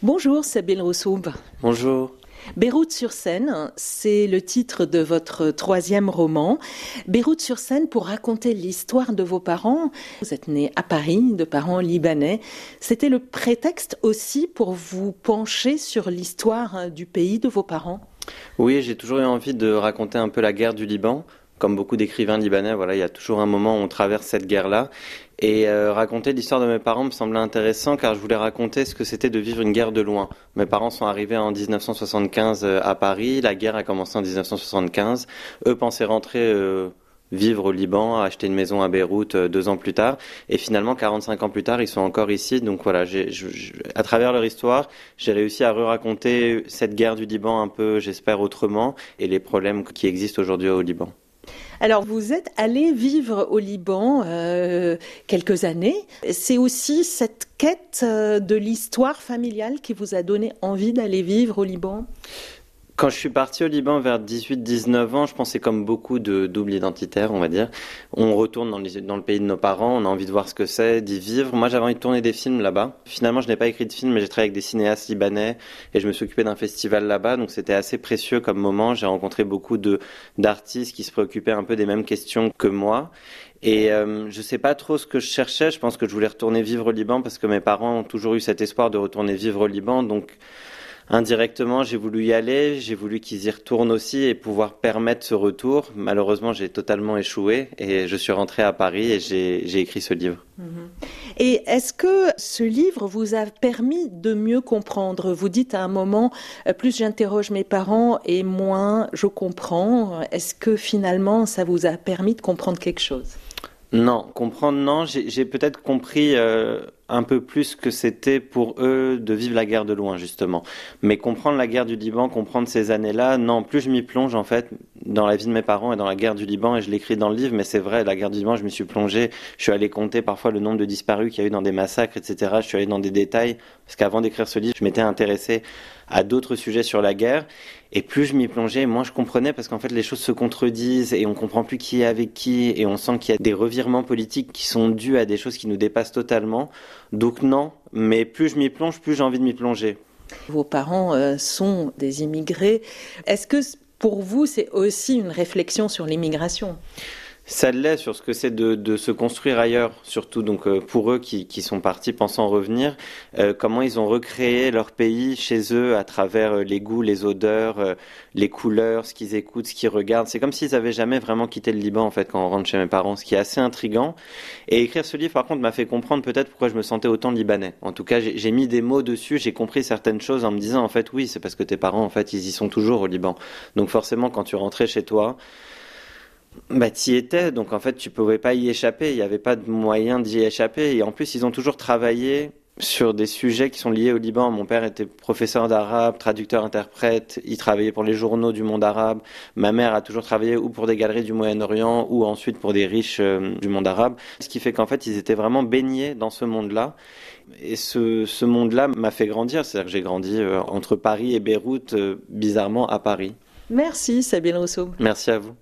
Bonjour Sabine Roussoub. Bonjour. Beyrouth sur Seine, c'est le titre de votre troisième roman. Beyrouth sur Seine pour raconter l'histoire de vos parents. Vous êtes né à Paris, de parents libanais. C'était le prétexte aussi pour vous pencher sur l'histoire du pays de vos parents Oui, j'ai toujours eu envie de raconter un peu la guerre du Liban comme beaucoup d'écrivains libanais, voilà, il y a toujours un moment où on traverse cette guerre-là. Et euh, raconter l'histoire de mes parents me semblait intéressant car je voulais raconter ce que c'était de vivre une guerre de loin. Mes parents sont arrivés en 1975 euh, à Paris, la guerre a commencé en 1975. Eux pensaient rentrer euh, vivre au Liban, acheter une maison à Beyrouth deux ans plus tard. Et finalement, 45 ans plus tard, ils sont encore ici. Donc voilà, à travers leur histoire, j'ai réussi à re-raconter cette guerre du Liban un peu, j'espère, autrement et les problèmes qui existent aujourd'hui au Liban. Alors, vous êtes allé vivre au Liban euh, quelques années. C'est aussi cette quête euh, de l'histoire familiale qui vous a donné envie d'aller vivre au Liban? Quand je suis parti au Liban vers 18-19 ans, je pensais comme beaucoup de double identitaires, on va dire. On retourne dans, le pays de nos parents, on a envie de voir ce que c'est, d'y vivre. Moi, j'avais envie de tourner des films là-bas. Finalement, je n'ai pas écrit de film, mais j'ai travaillé avec des cinéastes libanais et je me suis occupé d'un festival là-bas, donc c'était assez précieux comme moment. J'ai rencontré beaucoup d'artistes qui se préoccupaient un peu des mêmes questions que moi. Et euh, je sais pas trop ce que je cherchais. Je pense que je voulais retourner vivre au Liban parce que mes parents ont toujours eu cet espoir de retourner vivre au Liban. Donc indirectement, j'ai voulu y aller, j'ai voulu qu'ils y retournent aussi et pouvoir permettre ce retour. Malheureusement, j'ai totalement échoué et je suis rentré à Paris et j'ai écrit ce livre. Mm-hmm. Et est-ce que ce livre vous a permis de mieux comprendre? Vous dites à un moment, euh, plus j'interroge mes parents et moins je comprends. Est-ce que finalement, ça vous a permis de comprendre quelque chose? Non, comprendre, non. J'ai peut-être compris euh, un peu plus que c'était pour eux de vivre la guerre de loin, justement. Mais comprendre la guerre du Liban, comprendre ces années-là, non, plus je m'y plonge, en fait, dans la vie de mes parents et dans la guerre du Liban, et je l'écris dans le livre, mais c'est vrai, la guerre du Liban, je m'y suis plongé. Je suis allé compter parfois le nombre de disparus qu'il y a eu dans des massacres, etc. Je suis allé dans des détails, parce qu'avant d'écrire ce livre, je m'étais intéressé à d'autres sujets sur la guerre. Et plus je m'y plongeais, moins je comprenais parce qu'en fait les choses se contredisent et on comprend plus qui est avec qui et on sent qu'il y a des revirements politiques qui sont dus à des choses qui nous dépassent totalement. Donc non, mais plus je m'y plonge, plus j'ai envie de m'y plonger. Vos parents euh, sont des immigrés. Est-ce que pour vous c'est aussi une réflexion sur l'immigration? Ça l'est sur ce que c'est de, de, se construire ailleurs, surtout donc euh, pour eux qui, qui, sont partis pensant revenir, euh, comment ils ont recréé leur pays chez eux à travers euh, les goûts, les odeurs, les couleurs, ce qu'ils écoutent, ce qu'ils regardent. C'est comme s'ils avaient jamais vraiment quitté le Liban en fait quand on rentre chez mes parents, ce qui est assez intrigant. Et écrire ce livre par contre m'a fait comprendre peut-être pourquoi je me sentais autant libanais. En tout cas, j'ai mis des mots dessus, j'ai compris certaines choses en me disant en fait oui, c'est parce que tes parents en fait ils y sont toujours au Liban. Donc forcément quand tu rentrais chez toi bah, y étais, donc en fait, tu pouvais pas y échapper. Il n'y avait pas de moyen d'y échapper. Et en plus, ils ont toujours travaillé sur des sujets qui sont liés au Liban. Mon père était professeur d'arabe, traducteur-interprète. Il travaillait pour les journaux du monde arabe. Ma mère a toujours travaillé ou pour des galeries du Moyen-Orient ou ensuite pour des riches euh, du monde arabe. Ce qui fait qu'en fait, ils étaient vraiment baignés dans ce monde-là. Et ce, ce monde-là m'a fait grandir. C'est-à-dire que j'ai grandi euh, entre Paris et Beyrouth, euh, bizarrement à Paris. Merci Sabine Rousseau. Merci à vous.